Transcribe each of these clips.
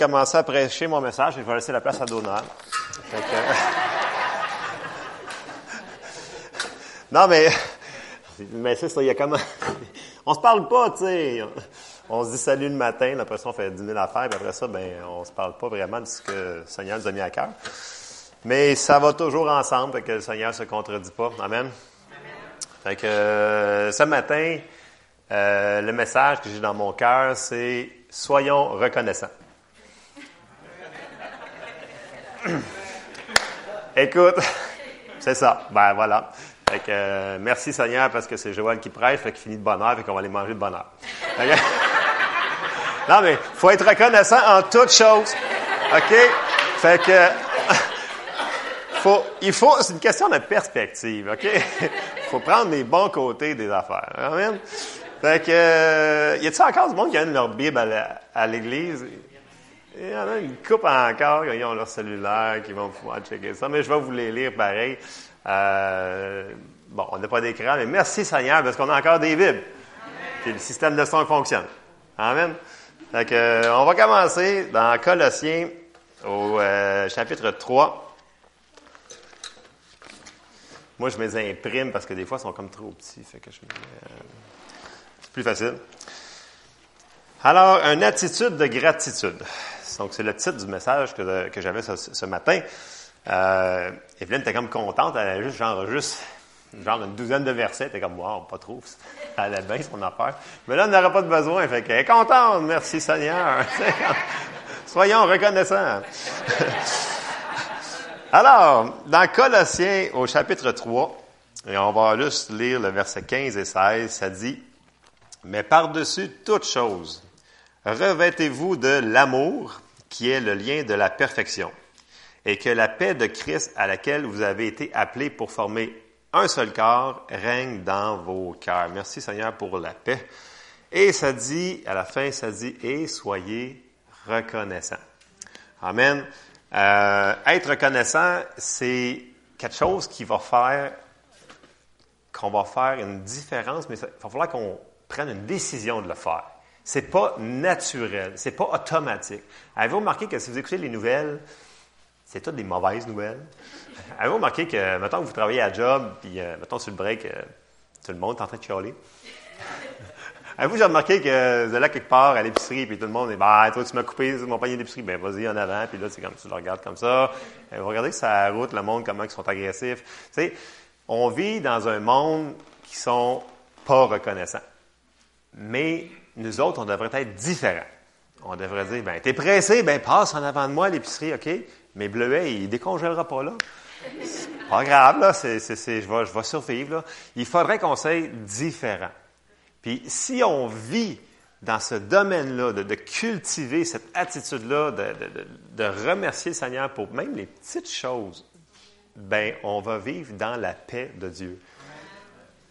commencer à prêcher mon message et je vais laisser la place à Donald. non, mais, mais c'est ça, il y a comment, on se parle pas, tu sais. On se dit salut le matin, après ça, on fait 10 000 affaires, puis après ça, ben, on se parle pas vraiment de ce que le Seigneur nous a mis à cœur. Mais ça va toujours ensemble, fait que le Seigneur se contredit pas. Amen. Fait que, euh, ce matin, euh, le message que j'ai dans mon cœur, c'est soyons reconnaissants. Écoute, c'est ça. Ben voilà. Fait que, euh, merci Seigneur parce que c'est Joël qui prêche, fait qu'il finit de bonheur, fait qu'on va aller manger de bonheur. non, mais faut être reconnaissant en toutes choses. OK? Fait que, faut, il faut, c'est une question de perspective, OK? faut prendre les bons côtés des affaires. Amen? Fait que, euh, y a-t-il encore du monde qui a leur Bible à l'église? Il y en a une coupe encore, ils ont leur cellulaire, qui vont pouvoir checker ça, mais je vais vous les lire pareil. Euh, bon, on n'a pas d'écran, mais merci Seigneur, parce qu'on a encore des Bibles. Puis le système de son fonctionne. Amen. Que, euh, on va commencer dans Colossiens au chapitre 3. Moi, je me les imprime parce que des fois, ils sont comme trop petits. Fait que je plus facile. Alors, une attitude de gratitude. Donc, c'est le titre du message que, que j'avais ce, matin. Euh, Evelyne était comme contente, elle avait juste, genre, juste, genre une douzaine de versets. Elle était comme, wow, pas trop. Elle allait bien son affaire. Mais là, on n'aurait pas de besoin. Fait qu'elle est contente. Merci Seigneur. Soyons reconnaissants. Alors, dans Colossiens, au chapitre 3, et on va juste lire le verset 15 et 16, ça dit, mais par-dessus toute chose, revêtez-vous de l'amour qui est le lien de la perfection, et que la paix de Christ à laquelle vous avez été appelés pour former un seul corps règne dans vos cœurs. Merci Seigneur pour la paix. Et ça dit, à la fin, ça dit, et soyez reconnaissants. Amen. Euh, être reconnaissant, c'est quelque chose qui va faire qu'on va faire une différence, mais il va falloir qu'on prennent une décision de le faire. C'est pas naturel, c'est pas automatique. Avez-vous remarqué que si vous écoutez les nouvelles, c'est toutes des mauvaises nouvelles? Avez-vous remarqué que, mettons que vous travaillez à job, puis euh, mettons sur le break, euh, tout le monde est en train de chialer? Avez-vous remarqué que vous allez quelque part à l'épicerie, puis tout le monde est, bah, toi, tu m'as coupé mon panier d'épicerie, ben, vas-y en avant, puis là, c'est comme, tu le regardes comme ça. Et vous regardez que ça route, le monde, comment ils sont agressifs. Tu sais, on vit dans un monde qui sont pas reconnaissants. Mais nous autres, on devrait être différents. On devrait dire, ben, t'es pressé, ben, passe en avant de moi à l'épicerie, OK? Mais Bleuet, il décongèlera pas là. pas grave, là, c'est, je, vais, je vais survivre, là. Il faudrait qu'on soit différent. Puis, si on vit dans ce domaine-là, de, cultiver cette attitude-là, de, de, remercier le Seigneur pour même les petites choses, ben, on va vivre dans la paix de Dieu.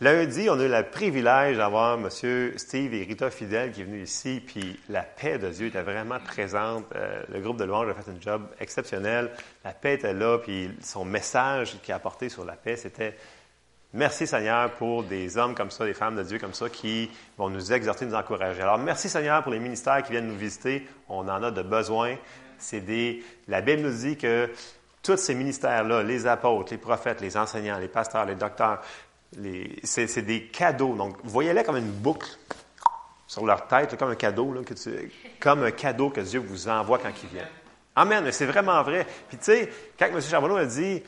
Lundi, on a eu le privilège d'avoir M. Steve et Rita Fidel qui est venu ici, puis la paix de Dieu était vraiment présente. Euh, le groupe de louange a fait un job exceptionnel. La paix était là, puis son message qu'il a apporté sur la paix, c'était Merci Seigneur pour des hommes comme ça, des femmes de Dieu comme ça qui vont nous exhorter, nous encourager. Alors merci Seigneur pour les ministères qui viennent nous visiter. On en a de besoin. C'est des, la Bible nous dit que tous ces ministères-là, les apôtres, les prophètes, les enseignants, les pasteurs, les docteurs, c'est, des cadeaux. Donc, voyez-les comme une boucle sur leur tête, comme un cadeau, que comme un cadeau que Dieu vous envoie quand il vient. Amen, c'est vraiment vrai. Puis tu sais, quand M. Charbonneau a dit,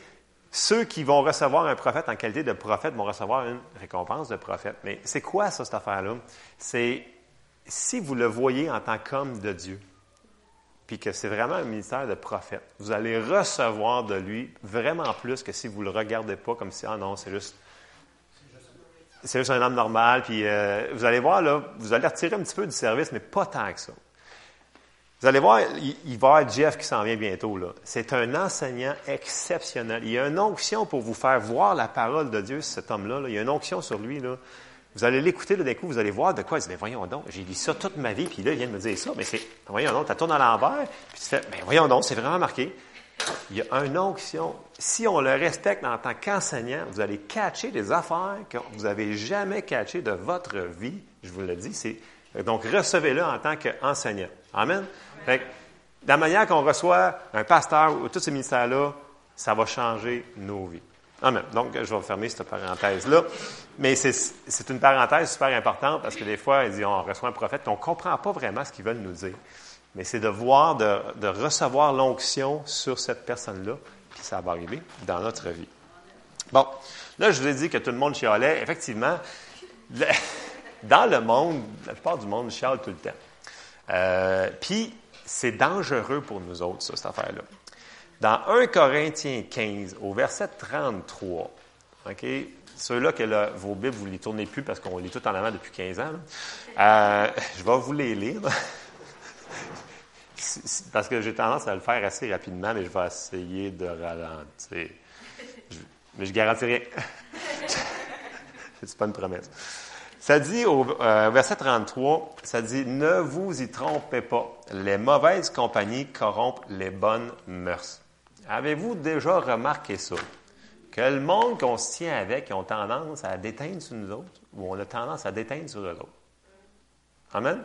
ceux qui vont recevoir un prophète en qualité de prophète vont recevoir une récompense de prophète. Mais c'est quoi ça, cette affaire-là? C'est si vous le voyez en tant qu'homme de Dieu, puis que c'est vraiment un ministère de prophète, vous allez recevoir de lui vraiment plus que si vous ne le regardez pas comme si, ah non, c'est juste c'est juste un homme normal, puis euh, vous allez voir, là, vous allez retirer un petit peu du service, mais pas tant que ça. Vous allez voir, il, va y avoir Jeff qui s'en vient bientôt. Là. C'est un enseignant exceptionnel. Il y a une onction pour vous faire voir la parole de Dieu, cet homme-là. Il y a une onction sur lui. Là. Vous allez l'écouter, d'un coup, vous allez voir de quoi il dit, mais voyons donc, j'ai lu ça toute ma vie, puis là, il vient de me dire ça, mais c'est, voyons donc, tu tournes à l'envers, puis tu fais, mais voyons donc, c'est vraiment marqué. Il y a une onction. Si on le respecte en tant qu'enseignant, vous allez catcher des affaires que vous n'avez jamais catchées de votre vie. Je vous le dis. Donc, recevez-le en tant qu'enseignant. Amen. la manière qu'on reçoit un pasteur ou tous ces ministères-là, ça va changer nos vies. Amen. Donc, je vais fermer cette parenthèse-là. Mais c'est une parenthèse super importante parce que des fois, on reçoit un prophète, on ne comprend pas vraiment ce qu'ils veulent nous dire. Mais c'est de voir, de, de recevoir l'onction sur cette personne-là, puis ça va arriver dans notre vie. Bon, là, je vous ai dit que tout le monde chialait. Effectivement, dans le monde, la plupart du monde chiale tout le temps. Euh, puis, c'est dangereux pour nous autres, ça, cette affaire-là. Dans 1 Corinthiens 15, au verset 33, OK? Ceux-là que vos Bibles, vous ne les tournez plus parce qu'on lit tout en avant depuis 15 ans. Euh, je vais vous les lire. Parce que j'ai tendance à le faire assez rapidement, mais je vais essayer de ralentir. mais je garantis rien. C'est pas une promesse. Ça dit au euh, verset 33, ça dit Ne vous y trompez pas. Les mauvaises compagnies corrompent les bonnes mœurs. Avez-vous déjà remarqué ça? Que le monde qu'on se tient avec, ont tendance à déteindre sur nous autres, ou on a tendance à déteindre sur eux autres. Amen?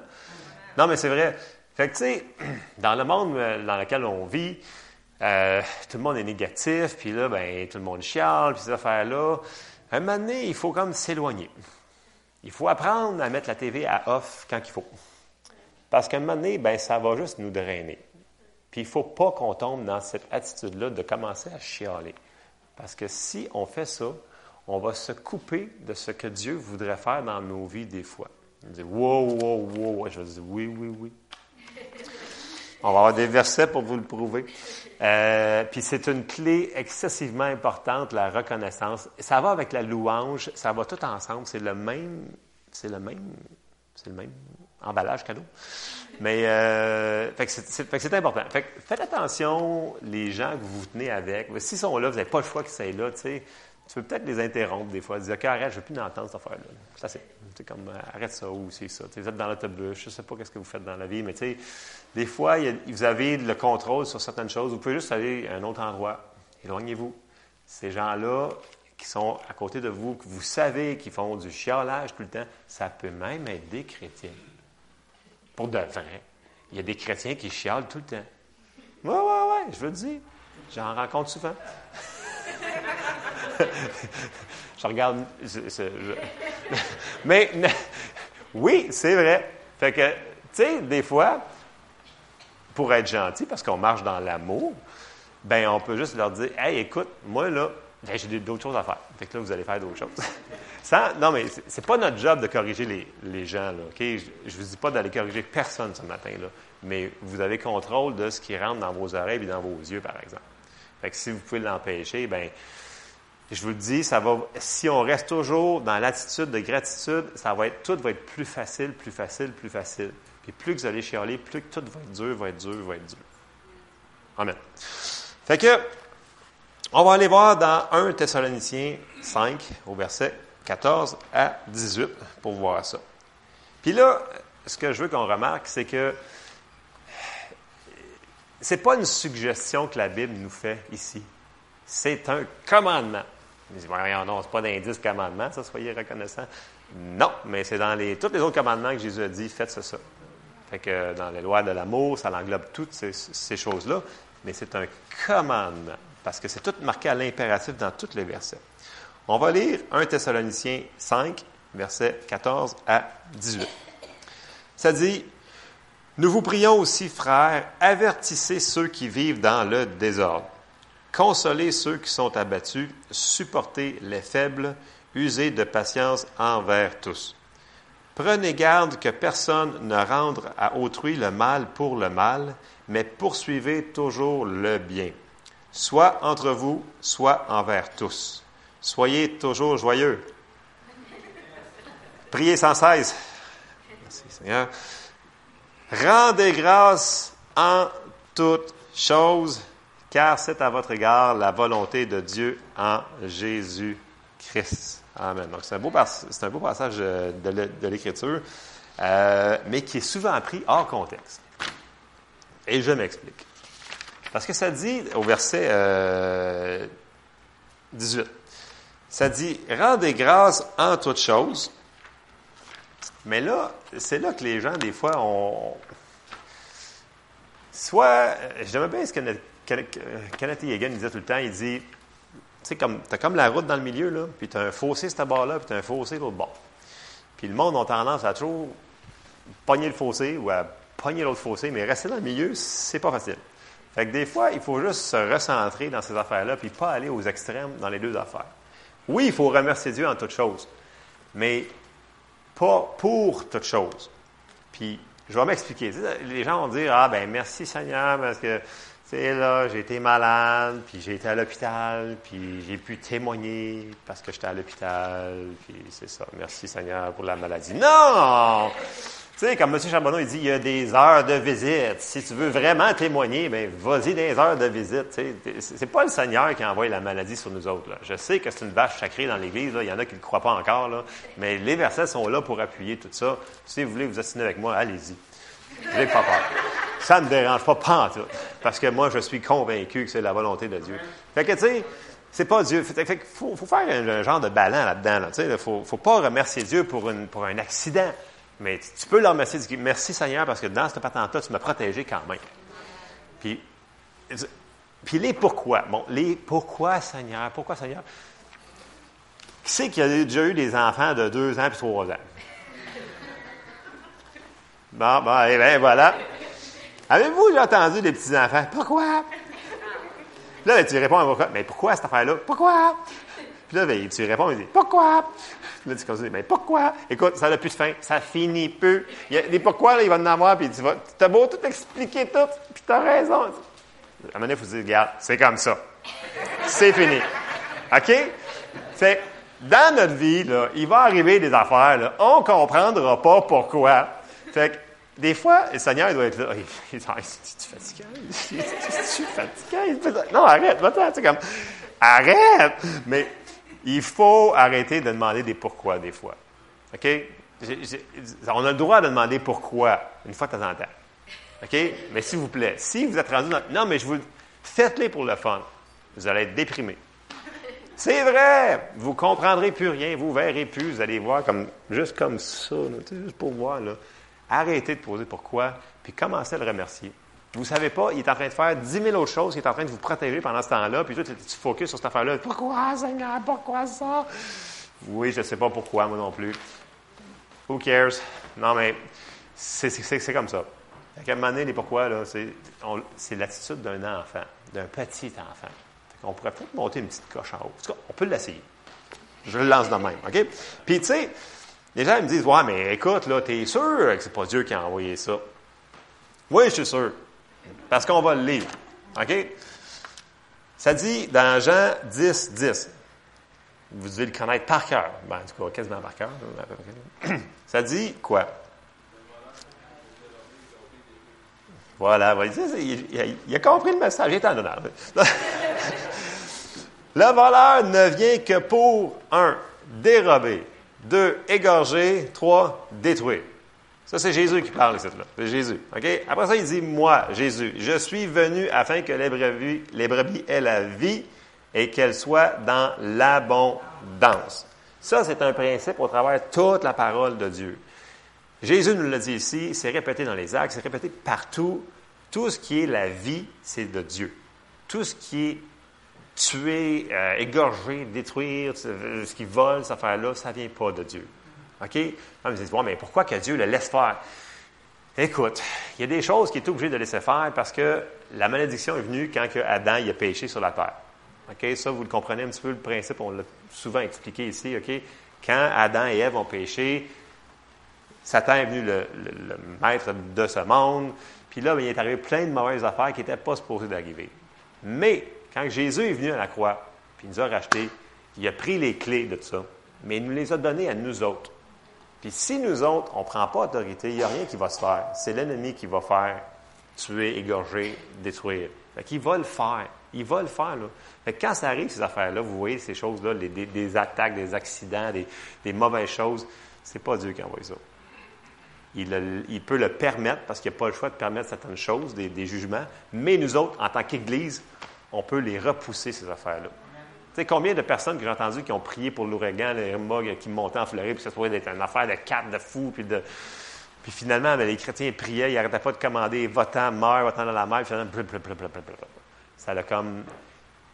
Non, mais c'est vrai. Fait que, tu sais, dans le monde euh, dans lequel on vit, euh, tout le monde est négatif, puis là, ben, tout le monde chiale, puis ces affaires-là. Un moment donné, il faut comme s'éloigner. Il faut apprendre à mettre la TV à off quand il faut. Parce qu'à un moment donné, ben, ça va juste nous drainer. Puis il ne faut pas qu'on tombe dans cette attitude-là de commencer à chialer. Parce que si on fait ça, on va se couper de ce que Dieu voudrait faire dans nos vies des fois. On dit wow, wow, wow. Je dire oui, oui, oui. On va avoir des versets pour vous le prouver. Euh, puis c'est une clé excessivement importante, la reconnaissance. Ça va avec la louange, ça va tout ensemble. C'est le même, c'est le même, c'est le même emballage cadeau. Mais euh, c'est important. Fait faites attention, les gens que vous vous tenez avec. S'ils sont là, vous n'avez pas le choix qu'ils soient là. Tu sais, tu peux peut-être les interrompre des fois, dire OK, arrête, je ne veux plus entendre cette affaire-là. Ça, c'est comme arrête ça ou c'est ça. vous êtes dans l'autobus, je ne sais pas qu'est-ce que vous faites dans la vie, mais tu sais, des fois, vous avez le contrôle sur certaines choses. Vous pouvez juste aller à un autre endroit. Éloignez-vous. Ces gens-là qui sont à côté de vous, que vous savez qu'ils font du chiolage tout le temps, ça peut même être des chrétiens. Pour de vrai. Il y a des chrétiens qui chialent tout le temps. Oui, oui, oui, je veux dire. J'en rencontre souvent. je regarde. mais oui, c'est vrai. Fait que, tu sais, des fois, pour être gentil, parce qu'on marche dans l'amour, ben on peut juste leur dire Hey, écoute, moi, là, ben, j'ai d'autres choses à faire. Fait que là, vous allez faire d'autres choses. non, mais c'est pas notre job de corriger les, gens, là? Je ne vous dis pas d'aller corriger personne ce matin-là, mais vous avez contrôle de ce qui rentre dans vos oreilles et dans vos yeux, par exemple. Fait que si vous pouvez l'empêcher, ben je vous le dis, ça va, si on reste toujours dans l'attitude de gratitude, ça va être, tout va être plus facile, plus facile, plus facile. Puis plus que vous allez chialer, plus que tout va être dur, va être dur, va être dur. Amen. Fait que, on va aller voir dans 1 Thessaloniciens 5, au verset 14 à 18, pour voir ça. Puis là, ce que je veux qu'on remarque, c'est que c'est pas une suggestion que la Bible nous fait ici. C'est un commandement. Ils disent, non, c'est pas d'indice commandement, ça, soyez reconnaissant. Non, mais c'est dans les, tous les autres commandements que Jésus a dit, faites ça. Fait que dans les lois de l'amour, ça englobe toutes ces, choses-là, mais c'est un commandement, parce que c'est tout marqué à l'impératif dans tous les versets. On va lire 1 Thessaloniciens 5, versets 14 à 18. Ça dit, Nous vous prions aussi, frères, avertissez ceux qui vivent dans le désordre Consolez ceux qui sont abattus, supportez les faibles, usez de patience envers tous. Prenez garde que personne ne rende à autrui le mal pour le mal, mais poursuivez toujours le bien, soit entre vous, soit envers tous. Soyez toujours joyeux. Priez sans cesse. Merci Seigneur. Rendez grâce en toutes choses car c'est à votre égard la volonté de Dieu en Jésus-Christ. Amen. Donc, c'est un, beau, passage euh, de l'Écriture, euh, mais qui est souvent pris hors contexte. Et je m'explique. Parce que ça dit au verset 18, euh, ça dit Rendez grâce en toutes choses. Mais là, c'est là que les gens, des fois, ont, soit, euh, j'aime bien ce que Kenneth Yegan disait tout le temps, il dit, tu sais, comme, as comme la route dans le milieu, là, puis tu as un fossé cet bord-là, puis tu as un fossé l'autre bord. Puis le monde a tendance à toujours pogner le fossé ou à pogner l'autre fossé, mais rester dans le milieu, c'est pas facile. Fait que des fois, il faut juste se recentrer dans ces affaires-là, puis pas aller aux extrêmes dans les deux affaires. Oui, il faut remercier Dieu en toutes choses, mais pas pour toutes choses. Puis, je vais m'expliquer. Les gens vont dire, ah ben merci Seigneur, parce que, sais, là, j'ai été malade, puis j'ai été à l'hôpital, puis j'ai pu témoigner parce que j'étais à l'hôpital, puis c'est ça. Merci Seigneur pour la maladie. Non! Tu sais, comme M. Charbonneau, il dit, il y a des heures de visite. Si tu veux vraiment témoigner, ben vas-y des heures de visite. C'est pas le Seigneur qui envoie la maladie sur nous autres. Je sais que c'est une vache sacrée dans l'Église. Il y en a qui ne le croient pas encore. Mais les versets sont là pour appuyer tout ça. Si vous voulez vous assigner avec moi, allez-y. N'ayez pas peur. Ça ne me dérange pas, pas tout. Parce que moi, je suis convaincu que c'est la volonté de Dieu. Fait que, tu sais, c'est pas Dieu. Fait, faut, faut, faire un, genre de ballon là-dedans. Là, il ne faut, pas remercier Dieu pour, un accident. Mais tu peux le remercier, dire merci Seigneur parce que dans cette patente-là, tu m'as protégé quand même. Puis, puis les pourquoi. Bon, les pourquoi Seigneur, pourquoi Seigneur? Qui c'est qui a déjà eu des enfants de deux ans puis trois ans? Bon, bon, et eh bien voilà. Avez-vous déjà entendu des petits-enfants? Pourquoi? Là, tu réponds à. Mais pourquoi cette affaire-là? Pourquoi? Puis là, ben, tu réponds, il dit Pourquoi? Là, tu continues, mais pourquoi? Écoute, ça n'a plus de fin, ça finit peu. Il y a des pourquoi, là, il va en avoir, puis tu vas, as beau tout expliquer tout, puis tu as raison. À un moment il faut dire, regarde, c'est comme ça. C'est fini. OK? C'est, dans notre vie, là, il va arriver des affaires, là, on ne comprendra pas pourquoi. Fait des fois, le Seigneur, il doit être là. Il dit, tu fatigué? Tu fatigué? Non, arrête, va-t'en. C'est comme, arrête! Mais il faut arrêter de demander des pourquoi des fois. OK? on a le droit de demander pourquoi une fois de temps en temps. OK? Mais s'il vous plaît, si vous êtes rendu dans. Non, mais je vous. Faites-les pour le fun. Vous allez être déprimé. C'est vrai! Vous comprendrez plus rien, vous verrez plus, vous allez voir comme, juste comme ça, juste pour voir. Là. Arrêtez de poser pourquoi, puis commencez à le remercier. Vous ne savez pas, il est en train de faire 10 000 autres choses, il est en train de vous protéger pendant ce temps-là, puis toi, tu, tu focuses sur cette affaire-là. Pourquoi, Seigneur? Pourquoi ça? Oui, je ne sais pas pourquoi, moi non plus. Who cares? Non, mais c'est comme ça. À un moment donné, les pourquoi, c'est l'attitude d'un enfant, d'un petit enfant. On pourrait peut-être monter une petite coche en haut. En tout cas, on peut l'essayer. Je le lance de même, OK? Puis, tu sais, les gens me disent, ouais, mais écoute, là, t'es sûr que c'est pas Dieu qui a envoyé ça? Oui, je suis sûr. Parce qu'on va le lire. OK? Ça dit dans Jean 10, 10. Vous devez le connaître par cœur. Ben, en tout cas, quasiment par cœur. Ça dit quoi? Voilà, il, il, a compris le message, il est en honneur. le voleur ne vient que pour, un, dérober, deux, égorger, trois, détruire. Ça, c'est Jésus qui parle ici. C'est Jésus. Après ça, il dit, moi, Jésus, je suis venu afin que les brebis, les brebis aient la vie et qu'elles soient dans l'abondance. Ça, c'est un principe au travers de toute la parole de Dieu. Jésus nous l'a dit ici, c'est répété dans les actes, c'est répété partout. Tout ce qui est la vie, c'est de Dieu. Tout ce qui est tuer, euh, égorger, détruire, ce qui vole, cette affaire-là, ça ne vient pas de Dieu. OK? Ils disent, mais pourquoi que Dieu le laisse faire? Écoute, il y a des choses qu'il est obligé de laisser faire parce que la malédiction est venue quand Adam il a péché sur la terre. OK? Ça, vous le comprenez un petit peu, le principe, on l'a souvent expliqué ici. OK? Quand Adam et Ève ont péché, Satan est venu le, maître de ce monde. Puis là, il est arrivé plein de mauvaises affaires qui n'étaient pas supposées d'arriver. Mais quand Jésus est venu à la croix, puis il nous a rachetés, il a pris les clés de tout ça, mais il nous les a données à nous autres. Puis si nous autres, on ne prend pas autorité, il n'y a rien qui va se faire. C'est l'ennemi qui va faire tuer, égorger, détruire. Fait qu'il va le faire. Il va le faire. Là. Fait que quand ça arrive, ces affaires-là, vous voyez ces choses-là, des, attaques, des accidents, des, mauvaises choses, c'est pas Dieu qui envoie ça. Il, peut le permettre parce qu'il n'y a pas le choix de permettre certaines choses, des jugements, mais nous autres, en tant qu'Église, on peut les repousser, ces affaires-là. Tu sais, combien de personnes que j'ai entendues qui ont prié pour l'ouragan, les Irma qui montait en Floride, puis ça pourrait être une affaire de quatre, de fous, puis finalement, ben, les chrétiens priaient, ils n'arrêtaient pas de commander votant, meurt, votant dans la mer. Puis finalement, blablabla. ça a comme.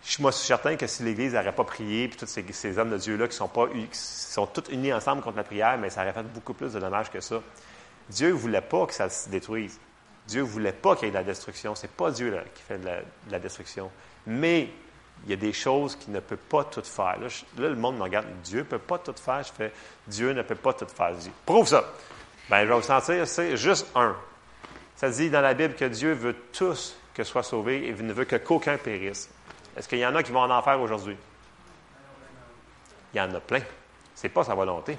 Je suis, moi, certain que si l'Église n'aurait pas prié, puis tous ces, hommes de Dieu-là qui sont pas qui sont tous unis ensemble contre la prière, mais ça aurait fait beaucoup plus de dommages que ça. Dieu ne voulait pas que ça se détruise. Dieu ne voulait pas qu'il y ait de la destruction. Ce n'est pas Dieu qui fait de la, destruction. Mais il y a des choses qu'il ne peut pas tout faire. Là, le monde me regarde, Dieu ne peut pas tout faire. Je fais, Dieu ne peut pas tout faire. Je dis, prouve ça. Ben, je vais vous sentir, c'est juste un. Ça dit dans la Bible que Dieu veut tous que soient sauvés et ne veut que qu'aucun périsse. Est-ce qu'il y en a qui vont en enfer aujourd'hui? Il y en a plein. Ce n'est pas sa volonté.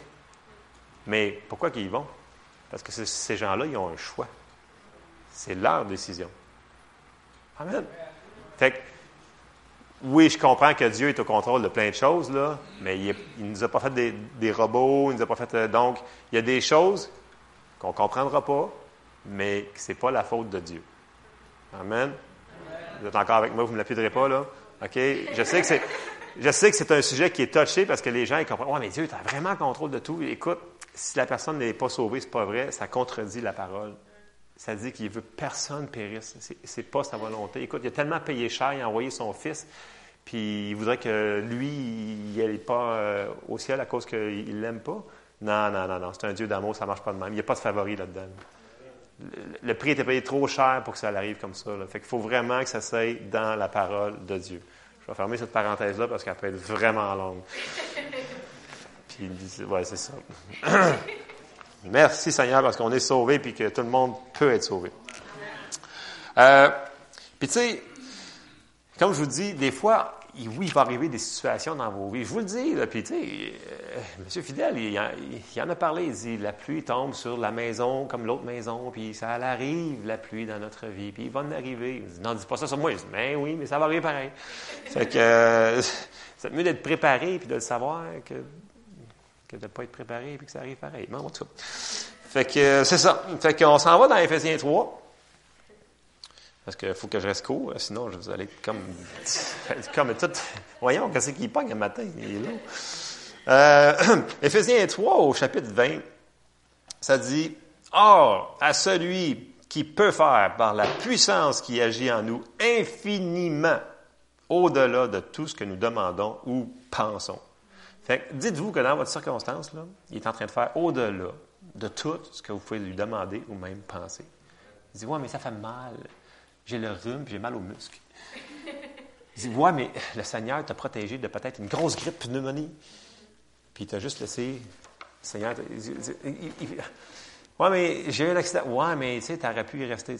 Mais pourquoi qu'ils y vont? Parce que ces gens-là, ils ont un choix. C'est leur décision. Amen. Fait que, oui, je comprends que Dieu est au contrôle de plein de choses, là, mais il ne nous a pas fait des, robots, il nous a pas fait. Euh, donc, il y a des choses qu'on ne comprendra pas, mais ce n'est pas la faute de Dieu. Amen. Vous êtes encore avec moi, vous ne me l'appuierez pas, là? OK? Je sais que c'est. Je sais que c'est un sujet qui est touché parce que les gens ils comprennent. Ouais, mais Dieu, tu as vraiment contrôle de tout. Écoute, si la personne n'est pas sauvée, c'est pas vrai, ça contredit la parole. Ça dit qu'il veut personne périsse. C'est, n'est pas sa volonté. Écoute, il a tellement payé cher, il a envoyé son fils, puis il voudrait que lui, il n'aille pas euh, au ciel à cause qu'il l'aime pas. Non, non, non, non. C'est un Dieu d'amour, ça ne marche pas de même. Il n'y a pas de favori là-dedans. Le, prix était payé trop cher pour que ça arrive comme ça. Fait qu'il faut vraiment que ça s'aille dans la parole de Dieu. Je vais fermer cette parenthèse-là parce qu'elle peut être vraiment longue. Puis, ouais, c'est ça. Merci Seigneur parce qu'on est sauvé puis que tout le monde peut être sauvé. Euh, puis tu sais, comme je vous dis, des fois, oui, il va arriver des situations dans vos vies. Je vous le dis, là, puis tu sais, euh, M. Fidèle, il, en a parlé, il dit, la pluie tombe sur la maison comme l'autre maison, puis ça arrive, la pluie, dans notre vie, puis il va en arriver. Il dit, non, dis pas ça sur moi. Je dis, mais oui, mais ça va arriver pareil. fait que, euh, c'est mieux d'être préparé, puis de le savoir que de ne pas être préparé et que ça arrive pareil. cas. Fait que euh, c'est ça. Fait qu'on s'en va dans Ephésiens 3. Parce qu'il faut que je reste court, sinon je vous allez comme, comme tout. Voyons, qu'est-ce qu'il pogne le matin? Il est là. Euh, Éphésiens 3, au chapitre 20, ça dit Or, à celui qui peut faire par la puissance qui agit en nous infiniment au-delà de tout ce que nous demandons ou pensons. Fait dites-vous que dans votre circonstance, il est en train de faire au-delà de tout ce que vous pouvez lui demander ou même penser. Il dit, ouais, mais ça fait mal. J'ai le rhume, j'ai mal aux muscles. Il dit, ouais, mais le Seigneur t'a protégé de peut-être une grosse grippe pneumonie. Puis il t'a juste laissé, le Seigneur, ouais, mais j'ai eu un accident. Ouais, mais tu sais, t'aurais pu y rester.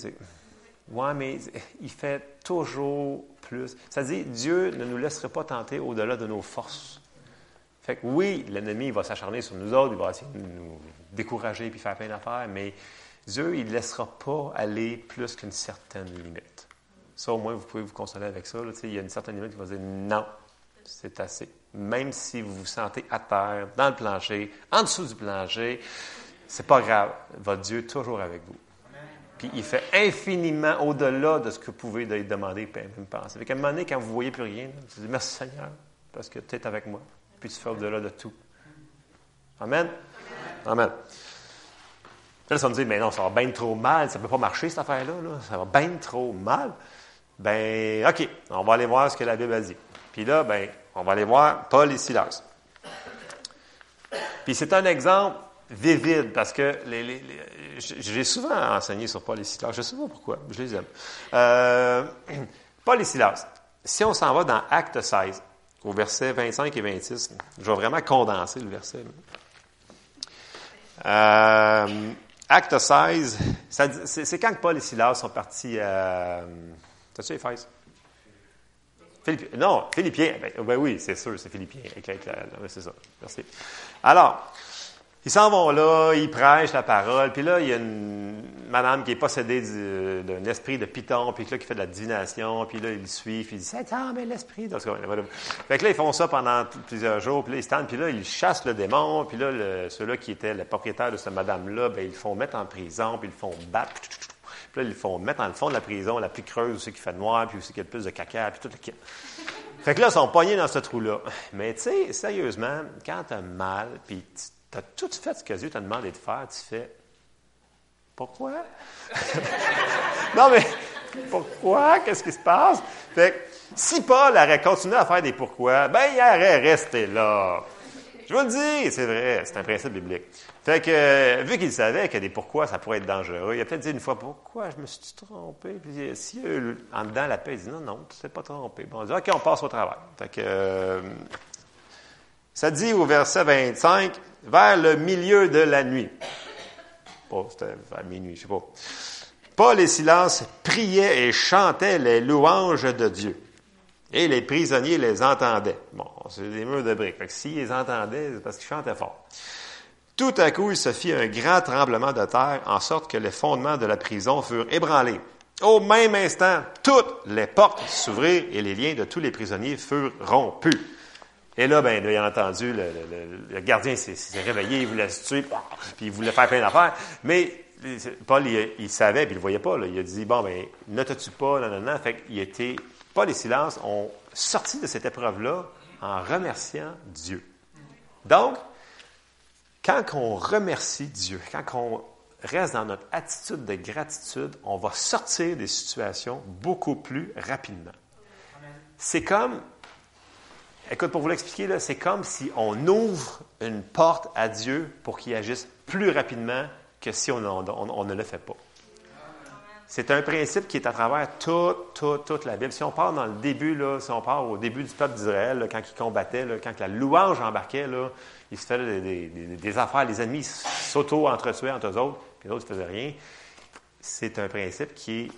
Ouais, mais il fait toujours plus. Ça dit, Dieu ne nous laisserait pas tenter au-delà de nos forces. Fait que oui, l'ennemi va s'acharner sur nous autres, il va essayer de nous décourager puis faire plein d'affaires, mais Dieu, il ne laissera pas aller plus qu'une certaine limite. Ça, au moins, vous pouvez vous consoler avec ça. il y a une certaine limite qui va dire non, c'est assez. Même si vous vous sentez à terre, dans le plancher, en dessous du plancher, c'est pas grave. Votre Dieu est toujours avec vous. Puis il fait infiniment au-delà de ce que vous pouvez demander et même penser. Fait qu'à un moment quand vous ne voyez plus rien, vous dites merci Seigneur, parce que tu es avec moi puis tu fais au-delà de tout. Amen? Amen. Là, ça me dit, mais non, ça va bien trop mal, ça ne peut pas marcher cette affaire-là, ça va bien trop mal. Ben, OK, on va aller voir ce que la Bible a dit. Puis là, ben, on va aller voir Paul et Silas. Puis c'est un exemple vivide parce que j'ai souvent enseigné sur Paul et Silas. Je ne sais pas pourquoi, je les aime. Euh, Paul et Silas. Si on s'en va dans Acte 16, au verset 25 et 26. Je vais vraiment condenser le verset. Euh, acte 16, c'est quand Paul et Silas sont partis à. T'as-tu Éphèse? non, Philippiens. Ben, ben, oui, c'est sûr, c'est Philippiens. C'est ça. Merci. Alors, ils s'en vont là, ils prêchent la parole, puis là, il y a une madame qui est possédée d'un esprit de python, puis là, qui fait de la divination, puis là, ils le suivent, puis ils disent Attends, mais l'esprit. Fait que là, ils font ça pendant plusieurs jours, puis là, ils se puis là, ils chassent le démon, puis là, ceux-là qui étaient le propriétaire de cette madame-là, ben, ils le font mettre en prison, puis ils le font battre, puis là, ils le font mettre dans le fond de la prison, la plus creuse, aussi qui fait noir, puis aussi qui a le plus de caca, puis tout le kit. Fait que là, ils sont poignés dans ce trou-là. Mais tu sais, sérieusement, quand tu as mal, puis as tout fait ce que Dieu t'a demandé de faire, tu fais pourquoi? non, mais pourquoi? Qu'est-ce qui se passe? Fait que, si Paul aurait continué à faire des pourquoi, ben, il aurait resté là. Je vous le dis, c'est vrai, c'est un principe biblique. Fait que, vu qu'il savait que des pourquoi, ça pourrait être dangereux, il a peut-être dit une fois, pourquoi je me suis trompé? Puis, si en dedans, la paix, il dit, non, non, tu ne t'es pas trompé. Bon, on dit, OK, on passe au travail. Fait que, euh, ça dit au verset 25, vers le milieu de la nuit. Oh, pas. Paul et Silas priaient et chantaient les louanges de Dieu. Et les prisonniers les entendaient. Bon, c'est des murs de briques. S'ils entendaient, c'est parce qu'ils chantaient fort. Tout à coup, il se fit un grand tremblement de terre, en sorte que les fondements de la prison furent ébranlés. Au même instant, toutes les portes s'ouvrirent et les liens de tous les prisonniers furent rompus. Et là, ben, il a entendu, le, gardien s'est réveillé, il voulait se tuer, puis il voulait faire plein d'affaires. Mais Paul, il, savait, puis il ne voyait pas. Il a dit, bon, ben, ne te tue pas, non, non, non. Fait qu'il était, Paul et Silence ont sorti de cette épreuve-là en remerciant Dieu. Donc, quand on remercie Dieu, quand on reste dans notre attitude de gratitude, on va sortir des situations beaucoup plus rapidement. C'est comme Écoute, pour vous l'expliquer, c'est comme si on ouvre une porte à Dieu pour qu'il agisse plus rapidement que si on, ne le fait pas. C'est un principe qui est à travers toute, toute, toute la Bible. Si on part dans le début, là, si on part au début du peuple d'Israël, quand il combattait, quand la louange embarquait, là, il se faisait des, affaires, les ennemis s'auto-entretuaient entre eux autres, puis les autres ne faisaient rien. C'est un principe qui est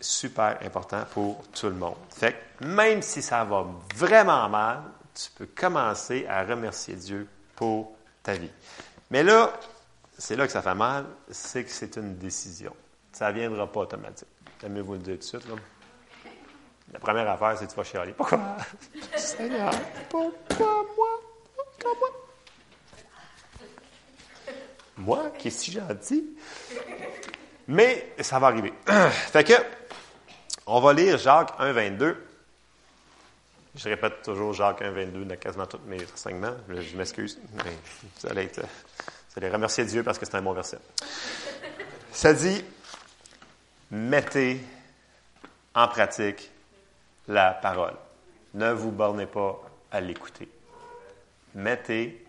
super important pour tout le monde. Fait que même si ça va vraiment mal, tu peux commencer à remercier Dieu pour ta vie. Mais là, c'est là que ça fait mal, c'est que c'est une décision. Ça ne viendra pas automatique. J'aime vous le dire tout de suite. Là. La première affaire, c'est que tu vas chialer. Pourquoi? Seigneur, pourquoi moi? Pourquoi moi? Moi, qui est si gentil? Mais ça va arriver. fait que, on va lire Jacques 1, 22. Je répète toujours Jacques 1, 22 dans quasiment tous mes enseignements. Je, m'excuse, mais vous allez, être, vous allez remercier Dieu parce que c'est un bon verset. Ça dit Mettez en pratique la parole. Ne vous bornez pas à l'écouter. Mettez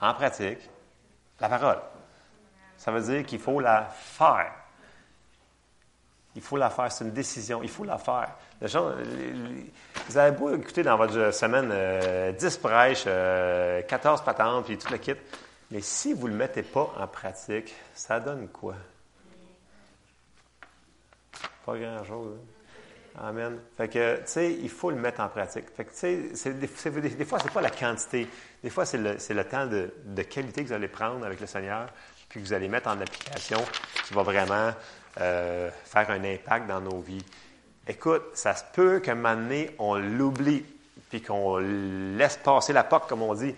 en pratique la parole. Ça veut dire qu'il faut la faire. Il faut la faire, c'est une décision, il faut la faire. vous avez beau écouter dans votre semaine 10 euh, prêches, 14 euh, patentes, puis tout le kit, mais si vous ne le mettez pas en pratique, ça donne quoi? Pas grand-chose. Hein? Amen. Fait que, tu sais, il faut le mettre en pratique. Fait que, tu sais, des, des, fois, c'est pas la quantité. Des fois, c'est le, temps de, qualité que vous allez prendre avec le Seigneur, puis que vous allez mettre en application, qui va vraiment euh, faire un impact dans nos vies. Écoute, ça se peut qu'à un moment donné, on l'oublie, puis qu'on laisse passer la porte, comme on dit.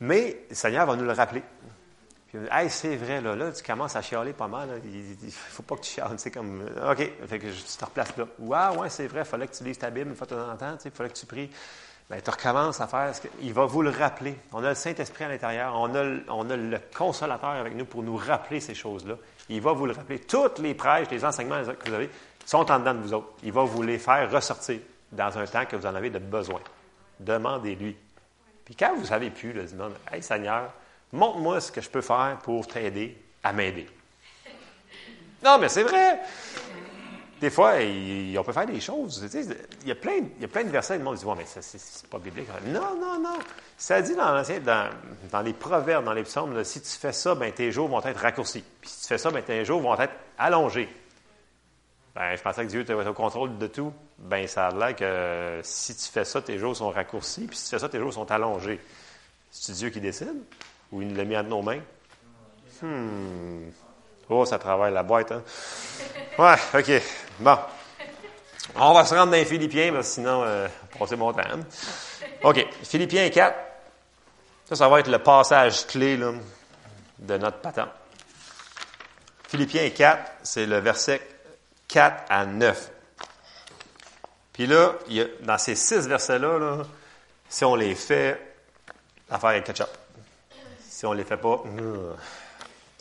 Mais le Seigneur va nous le rappeler. Puis, hey, c'est vrai, là, là, tu commences à chialer pas mal. Il ne faut pas que tu chiales. C'est comme, OK, fait que tu te replaces là. Ouais, ouais, c'est vrai, il fallait que tu lises ta Bible une fois de temps en temps, il fallait que tu pries. Bien, tu recommences à faire ce qu'il va vous le rappeler. On a le Saint-Esprit à l'intérieur, on a, le consolateur avec nous pour nous rappeler ces choses-là. Il va vous le rappeler. Toutes les prêches, les enseignements que vous avez sont en dedans de vous autres. Il va vous les faire ressortir dans un temps que vous en avez de besoin. Demandez-lui. Puis quand vous savez plus, là, non, Hey Seigneur, montre-moi ce que je peux faire pour t'aider à m'aider. Non, mais c'est vrai. Des fois, on peut faire des choses. il, y a plein, il y a plein de versets, le monde dit Ouais, mais c'est pas biblique. Non, non, non. Ça dit dans, dans, dans les proverbes, dans les psaumes, si tu fais ça, ben, tes jours vont être raccourcis. Puis si tu fais ça, ben, tes jours vont être allongés. Ben, je pensais que Dieu était au contrôle de tout. Ben, ça a l'air que si tu fais ça, tes jours sont raccourcis. Puis si tu fais ça, tes jours sont allongés. C'est Dieu qui décide? Ou il nous l'a mis à nos mains? Hmm. Oh, ça travaille la boîte, hein? Ouais, OK. Bon. On va se rendre dans les Philippiens, parce que sinon, euh, passer mon temps. OK. Philippiens 4. Ça, ça va être le passage clé de notre patent. Philippiens 4, c'est le verset 4 à 9. Puis là, dans ces six versets-là, là, si on les fait, l'affaire est catch-up. Si on ne les fait pas, hmm,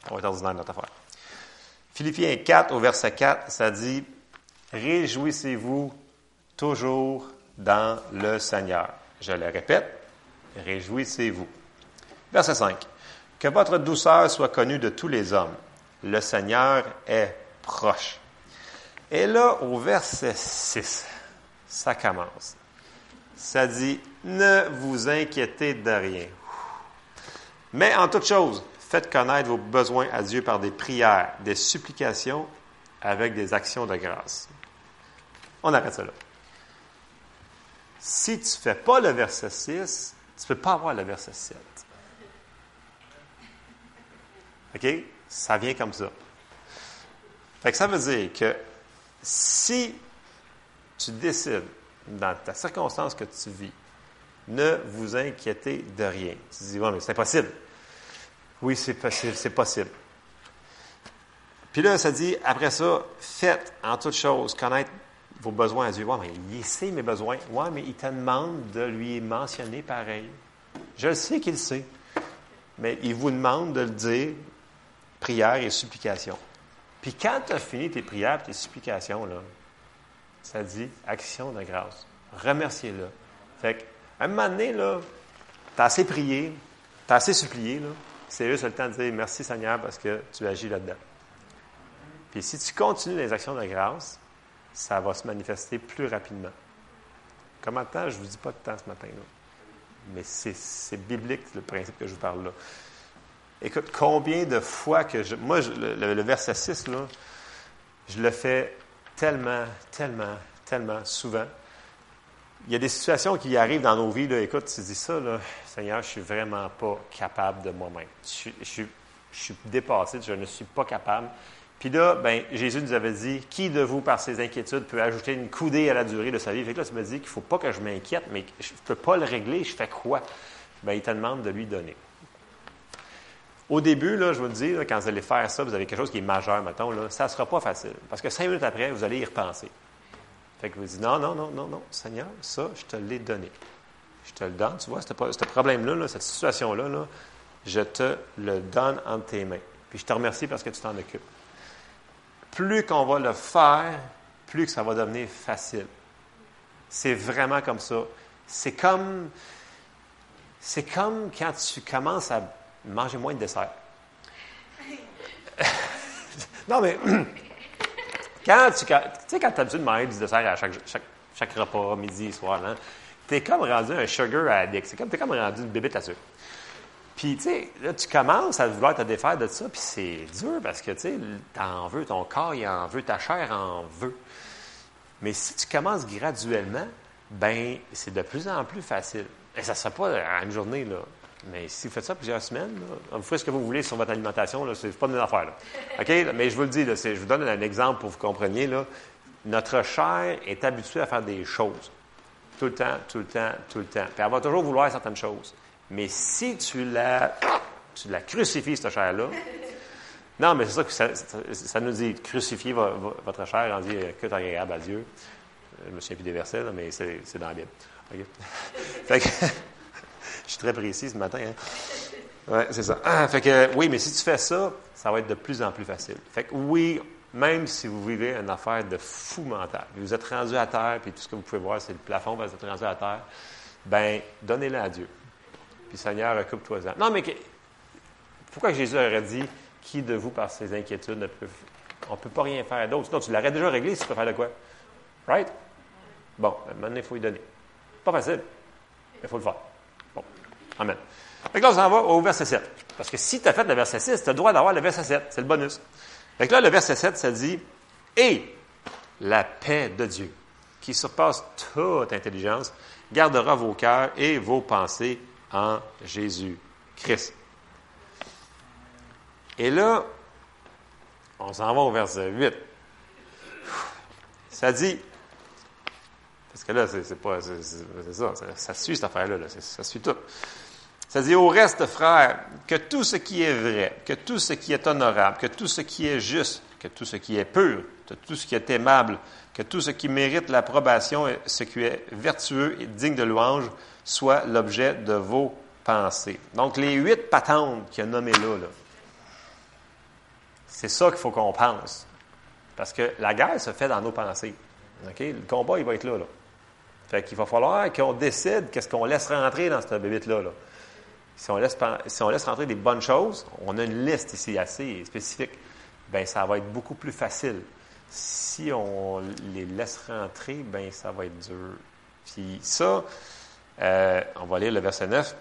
on va être ordinaire notre affaire. Philippiens 4 au verset 4, ça dit, Réjouissez-vous toujours dans le Seigneur. Je le répète, réjouissez-vous. Verset 5. Que votre douceur soit connue de tous les hommes. Le Seigneur est proche. Et là, au verset 6, ça commence. Ça dit, ne vous inquiétez de rien. Mais en toute chose, faites connaître vos besoins à Dieu par des prières, des supplications, avec des actions de grâce. On arrête ça là. Si tu ne fais pas le verset 6, tu ne peux pas avoir le verset 7. OK? Ça vient comme ça. Fait que ça veut dire que si tu décides, dans ta circonstance que tu vis, ne vous inquiétez de rien. Tu dis, oui, mais c'est impossible. Oui, c'est possible, c'est possible. Puis là, ça dit, après ça, faites en toute chose connaître vos besoins à Dieu. Oui, mais il sait mes besoins. Oui, mais il te demande de lui mentionner pareil. Je le sais qu'il sait. Mais il vous demande de le dire, prière et supplication. Puis quand tu as fini tes prières et tes supplications, là, ça dit action de grâce. Remerciez-le. Fait qu'à un moment donné, là, tu as assez prié, tu as assez supplié, là, c'est juste le temps de dire merci Seigneur parce que tu agis là-dedans. Puis si tu continues les actions de grâce, ça va se manifester plus rapidement. Comment temps, je ne vous dis pas de temps ce matin-là. Mais c'est biblique le principe que je vous parle là. Écoute, combien de fois que je. Moi, le, verset 6, là, je le fais tellement, tellement, tellement souvent. Il y a des situations qui arrivent dans nos vies. Là, écoute, tu dis ça, là, Seigneur, je suis vraiment pas capable de moi-même. Je, suis dépassé, je ne suis pas capable. Puis là, ben, Jésus nous avait dit Qui de vous, par ses inquiétudes, peut ajouter une coudée à la durée de sa vie? Fait que là, tu me dis qu'il ne faut pas que je m'inquiète, mais je ne peux pas le régler. Je fais quoi? Ben, Il te demande de lui donner. Au début, là, je vous dis, quand vous allez faire ça, vous avez quelque chose qui est majeur, mettons, là, ça ne sera pas facile. Parce que cinq minutes après, vous allez y repenser. Fait que vous dites, non, non, non, non, non, Seigneur, ça, je te l'ai donné. Je te le donne, tu vois, ce problème-là, cette situation-là, là, je te le donne entre tes mains. Puis je te remercie parce que tu t'en occupes. Plus qu'on va le faire, plus que ça va devenir facile. C'est vraiment comme ça. C'est comme, c'est comme quand tu commences à mangez moins de dessert. non, mais quand tu, sais, quand as l'habitude de manger du dessert à chaque, chaque, repas, midi, soir, tu es comme rendu un sugar addict. C'est comme, tu es comme rendu une bébé à sucre. Puis, tu sais, là, tu commences à vouloir te défaire de ça, puis c'est dur parce que, tu sais, en veux, ton corps, il en veut, ta chair en veut. Mais si tu commences graduellement, ben c'est de plus en plus facile. Et ça ne sera pas en une journée, là. Mais si vous faites ça plusieurs semaines, vous faites ce que vous voulez sur votre alimentation, ce n'est pas de mes affaires. OK? Mais je vous le dis, je vous donne un exemple pour que vous compreniez. Là. Notre chair est habituée à faire des choses. Tout le temps, tout le temps, tout le temps. Puis elle va toujours vouloir certaines choses. Mais si tu la, tu la crucifies, cette chair-là, non, mais c'est ça que ça, nous dit, crucifier votre chair, on dit que tu agréable à Dieu. Je me souviens plus des versets, mais c'est dans la Bible. Fait que, je suis très précis ce matin. Hein? Oui, c'est ça. Ah, fait que, oui, mais si tu fais ça, ça va être de plus en plus facile. Fait que oui, même si vous vivez une affaire de fou mental, vous êtes rendu à terre, puis tout ce que vous pouvez voir, c'est le plafond, vous êtes rendu à terre, ben donnez-le à Dieu. Puis Seigneur, occupe-toi-en. Non, mais pourquoi Jésus aurait dit qui de vous, par ses inquiétudes, ne peut. On ne peut pas rien faire d'autre? Sinon, tu l'aurais déjà réglé si tu peux faire de quoi? Right? Bon, maintenant, il faut y donner. Pas facile. Il faut le faire. Amen. Fait que là, on s'en va au verset 7. Parce que si tu as fait le verset 6, tu as le droit d'avoir le verset 7. C'est le bonus. Fait que là, le verset 7, ça dit Et la paix de Dieu, qui surpasse toute intelligence, gardera vos cœurs et vos pensées en Jésus-Christ. Et là, on s'en va au verset 8. Ça dit, parce que là, c'est pas, c'est ça, ça, suit cette affaire-là, là, ça suit tout. Ça dit au reste, frères, que tout ce qui est vrai, que tout ce qui est honorable, que tout ce qui est juste, que tout ce qui est pur, que tout ce qui est aimable, que tout ce qui mérite l'approbation, ce qui est vertueux et digne de louange, soit l'objet de vos pensées. Donc, les huit patentes qu'il a nommées là, là C'est ça qu'il faut qu'on pense. Parce que la guerre se fait dans nos pensées. Le combat, il va être là. là. Fait qu'il va falloir qu'on décide qu'est-ce qu'on laisse rentrer dans cette bébite-là. Si, on laisse, si on laisse rentrer des bonnes choses, on a une liste ici assez spécifique, ben ça va être beaucoup plus facile. Si on les laisse rentrer, ben ça va être dur. Puis ça, euh, on va lire le verset 9.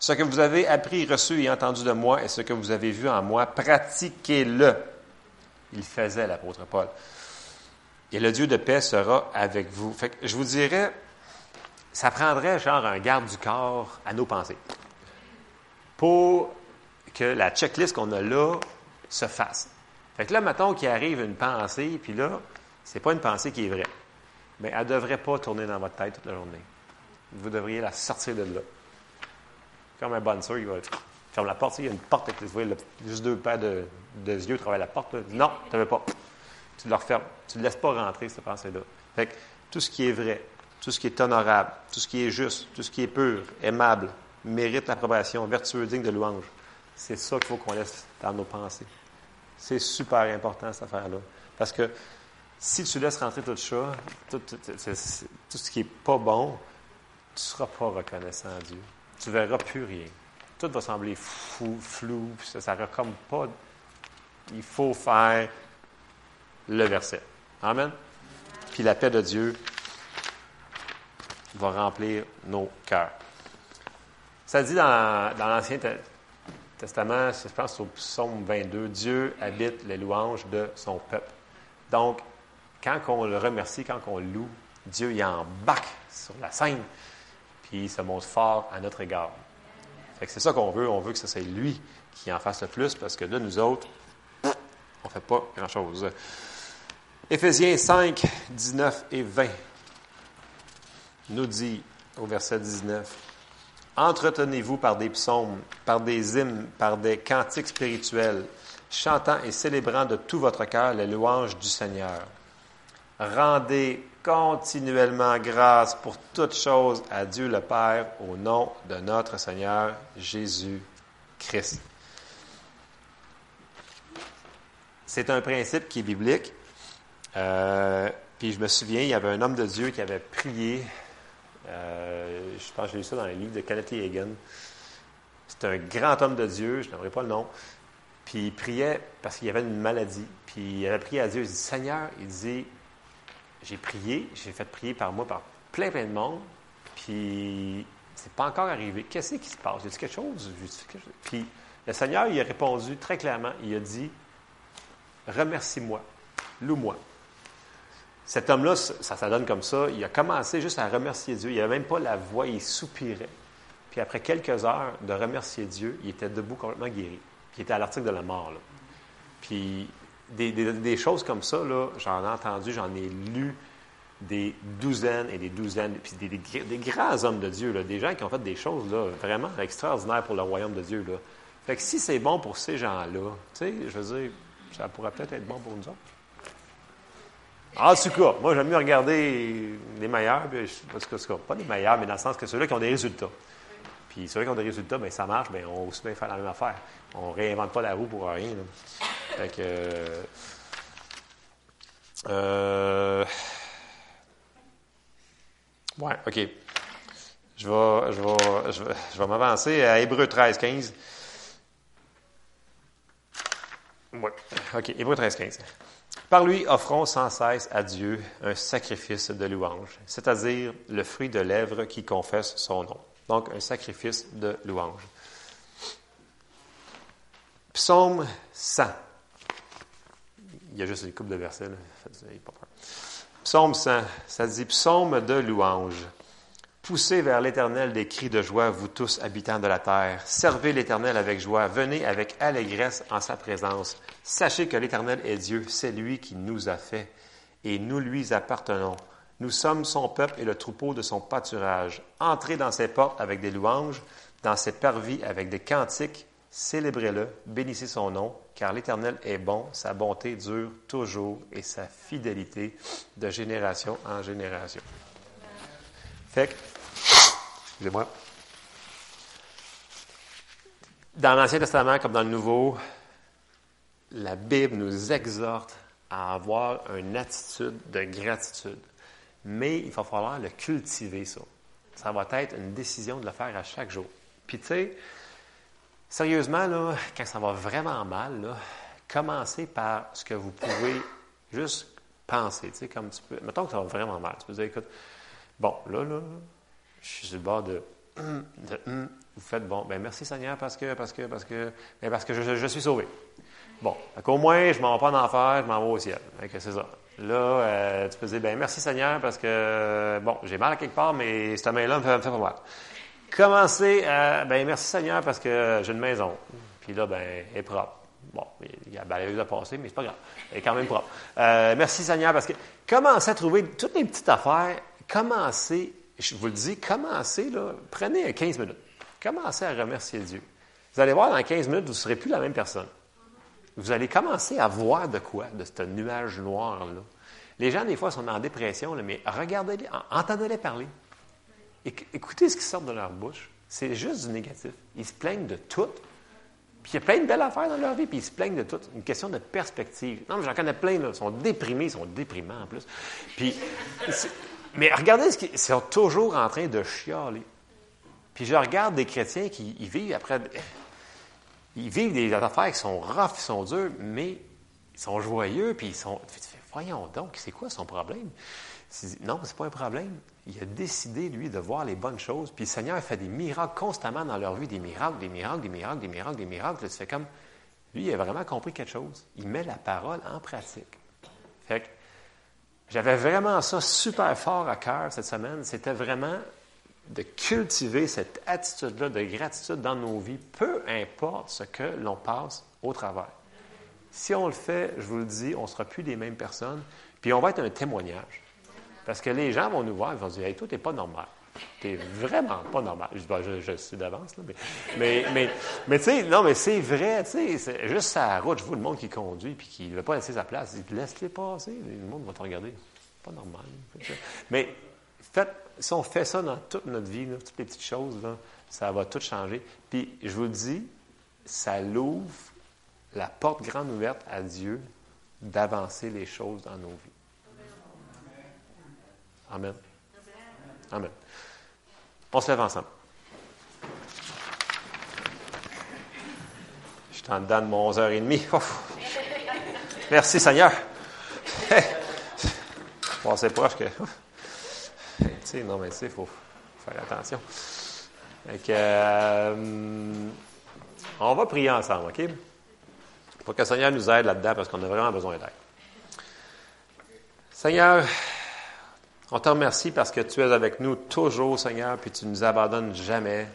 Ce que vous avez appris, reçu et entendu de moi et ce que vous avez vu en moi, pratiquez-le. Il faisait l'apôtre Paul. Et le Dieu de paix sera avec vous. Fait que je vous dirais, ça prendrait genre un garde du corps à nos pensées pour que la checklist qu'on a là se fasse. Fait que là, mettons qu'il arrive une pensée, puis là, c'est pas une pensée qui est vraie. Mais elle ne devrait pas tourner dans votre tête toute la journée. Vous devriez la sortir de là. Comme un bon il va ferme la porte. Il y a une porte avec vous voyez, juste deux paires de, yeux travaillent la porte. Non, tu ne veux pas. Tu le refermes. Tu ne laisses pas rentrer cette pensée-là. Fait que tout ce qui est vrai, tout ce qui est honorable, tout ce qui est juste, tout ce qui est pur, aimable, mérite l'approbation, vertueux, digne de louange. C'est ça qu'il faut qu'on laisse dans nos pensées. C'est super important, cette affaire-là. Parce que si tu laisses rentrer tout ça, tout, ce qui n'est pas bon, tu ne seras pas reconnaissant à Dieu. Tu ne verras plus rien. Tout va sembler fou, flou, ça ne comme pas. Il faut faire le verset. Amen. Puis la paix de Dieu va remplir nos cœurs. Ça dit dans, l'Ancien Testament, je pense au psaume 22, Dieu habite les louanges de son peuple. Donc, quand on le remercie, quand on loue, Dieu y embarque sur la scène, puis il se montre fort à notre égard. c'est ça qu'on veut, on veut que ce soit lui qui en fasse le plus, parce que là, nous autres, on ne fait pas grand-chose. Éphésiens 5, 19 et 20 nous dit au verset 19, Entretenez-vous par des psaumes, par des hymnes, par des cantiques spirituels, chantant et célébrant de tout votre cœur les louanges du Seigneur. Rendez continuellement grâce pour toutes choses à Dieu le Père au nom de notre Seigneur Jésus-Christ. C'est un principe qui est biblique. Euh, puis je me souviens, il y avait un homme de Dieu qui avait prié euh, je pense que j'ai lu ça dans les livre de Kenneth Hagan. C'est un grand homme de Dieu, je n'aimerais pas le nom. Puis il priait parce qu'il avait une maladie. Puis il avait prié à Dieu. Il dit Seigneur, il dit J'ai prié, j'ai fait prier par moi par plein, plein de monde. Puis c'est pas encore arrivé. Qu'est-ce qui se passe? Y a quelque chose? Puis le Seigneur, il a répondu très clairement Il a dit Remercie-moi, loue-moi. Cet homme-là, ça, ça donne comme ça. Il a commencé juste à remercier Dieu. Il n'avait même pas la voix, il soupirait. Puis après quelques heures de remercier Dieu, il était debout complètement guéri. Puis il était à l'article de la mort. Puis des, choses comme ça, j'en ai entendu, j'en ai lu des douzaines et des douzaines, puis des, grands hommes de Dieu, des gens qui ont fait des choses là, vraiment extraordinaires pour le royaume de Dieu. Là. Fait que si c'est bon pour ces gens-là, tu sais, je veux dire, ça pourrait peut-être être bon pour nous autres. En tout cas, moi, j'aime mieux regarder les meilleurs, parce que, pas les meilleurs, mais dans le sens que ceux-là qui ont des résultats. Puis ceux-là qui ont des résultats, bien, ça marche, bien, on va aussi bien faire la même affaire. On ne réinvente pas la roue pour rien. Fait que. Euh, ouais, OK. Je vais, je vais, je vais, je vais m'avancer à Hébreu 13, 15. Ouais. OK, Hébreu 13, 15. Par lui, offrons sans cesse à Dieu un sacrifice de louange, c'est-à-dire le fruit de lèvres qui confesse son nom. Donc, un sacrifice de louange. Psaume 100. Il y a juste une coupe de versets. Là. Psaume 100, ça dit Psaume de louange. Poussez vers l'Éternel des cris de joie, vous tous habitants de la terre. Servez l'Éternel avec joie. Venez avec allégresse en sa présence. Sachez que l'Éternel est Dieu. C'est lui qui nous a fait et nous lui appartenons. Nous sommes son peuple et le troupeau de son pâturage. Entrez dans ses portes avec des louanges, dans ses parvis avec des cantiques. Célébrez-le, bénissez son nom, car l'Éternel est bon, sa bonté dure toujours et sa fidélité de génération en génération. Fait que, excusez-moi. Dans l'Ancien Testament comme dans le Nouveau, la Bible nous exhorte à avoir une attitude de gratitude. Mais il va falloir le cultiver, ça. Ça va être une décision de le faire à chaque jour. Puis, tu sais, sérieusement, là, quand ça va vraiment mal, commencez par ce que vous pouvez juste penser. Tu sais, comme tu peux. Mettons que ça va vraiment mal. Tu peux dire, écoute, bon, là, là, je suis sur le bord de. de vous faites, bon, ben merci Seigneur parce que, parce que, parce que, ben parce que je, suis sauvé. Bon, au moins, je m'en vais pas en enfer, je m'en vais au ciel. c'est ça. Là, euh, tu peux dire, ben merci Seigneur parce que, bon, j'ai mal à quelque part, mais cette main-là me fait, me fait pas mal. Commencez à, ben merci Seigneur parce que j'ai une maison. Puis là, ben, elle est propre. Bon, il y a balayeuse à passer, mais c'est pas grave. Elle est quand même propre. Euh, merci Seigneur parce que commencez à trouver toutes les petites affaires. Commencez, je vous le dis, commencez, là, prenez 15 minutes. Commencez à remercier Dieu. Vous allez voir, dans 15 minutes, vous ne serez plus la même personne. Vous allez commencer à voir de quoi, de ce nuage noir-là. Les gens, des fois, sont en dépression, mais regardez-les, entendez-les parler. Écoutez ce qui sort de leur bouche. C'est juste du négatif. Ils se plaignent de tout. Puis il y a plein de belles affaires dans leur vie, puis ils se plaignent de tout. Une question de perspective. Non, mais j'en connais plein, là. Ils sont déprimés, ils sont déprimants en plus. Puis, mais regardez ce qu'ils sont toujours en train de chialer. Puis je regarde des chrétiens qui vivent après. Ils vivent des affaires qui sont rough, qui sont dures, mais ils sont joyeux, puis ils sont. Voyons donc, c'est quoi son problème? Non, c'est pas un problème. Il a décidé, lui, de voir les bonnes choses. Puis le Seigneur fait des miracles constamment dans leur vie, des miracles, des miracles, des miracles, des miracles, des miracles. Tu fais comme. Lui, il a vraiment compris quelque chose. Il met la parole en pratique. J'avais vraiment ça super fort à cœur cette semaine. C'était vraiment de cultiver cette attitude-là de gratitude dans nos vies, peu importe ce que l'on passe au travers. Si on le fait, je vous le dis, on ne sera plus les mêmes personnes, puis on va être un témoignage. Parce que les gens vont nous voir, ils vont dire Hey, toi, tu n'es pas normal. Tu n'es vraiment pas normal. Je, ben, je, suis d'avance, mais, mais, mais, mais tu sais, non, mais c'est vrai, tu sais, juste sa route, je vois le monde qui conduit puis qui ne veut pas laisser sa place. Il laisse-les passer, le monde va te regarder. Pas normal. Mais faites si on fait ça dans toute notre vie, toutes les petites choses, ça va tout changer. Puis, je vous le dis, ça l'ouvre la porte grande ouverte à Dieu d'avancer les choses dans nos vies. Amen. Amen. On se lève ensemble. Je suis en dedans de mon 11h30. Merci Seigneur. Bon, c'est proche que non, mais tu sais, il faut faire attention. Euh, on va prier ensemble, OK? Pour que le Seigneur nous aide là-dedans, parce qu'on a vraiment besoin d'aide. Seigneur, on te remercie parce que tu es avec nous toujours, Seigneur, puis tu ne nous abandonnes jamais.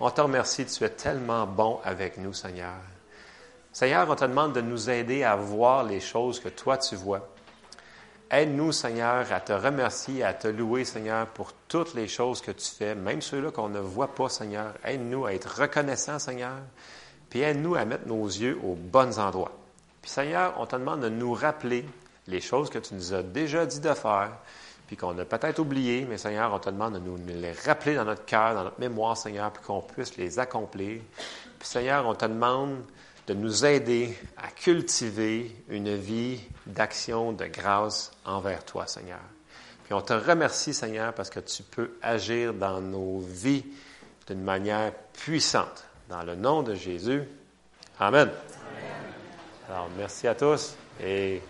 On te remercie, tu es tellement bon avec nous, Seigneur. Seigneur, on te demande de nous aider à voir les choses que toi tu vois. Aide-nous, Seigneur, à te remercier, à te louer, Seigneur, pour toutes les choses que tu fais, même ceux-là qu'on ne voit pas, Seigneur. Aide-nous à être reconnaissants, Seigneur, puis aide-nous à mettre nos yeux aux bons endroits. Puis, Seigneur, on te demande de nous rappeler les choses que tu nous as déjà dit de faire, puis qu'on a peut-être oublié, mais Seigneur, on te demande de nous les rappeler dans notre cœur, dans notre mémoire, Seigneur, puis qu'on puisse les accomplir. Puis, Seigneur, on te demande de nous aider à cultiver une vie d'action, de grâce envers toi, Seigneur. Puis on te remercie, Seigneur, parce que tu peux agir dans nos vies d'une manière puissante. Dans le nom de Jésus. Amen. Alors, merci à tous et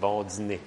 bon dîner.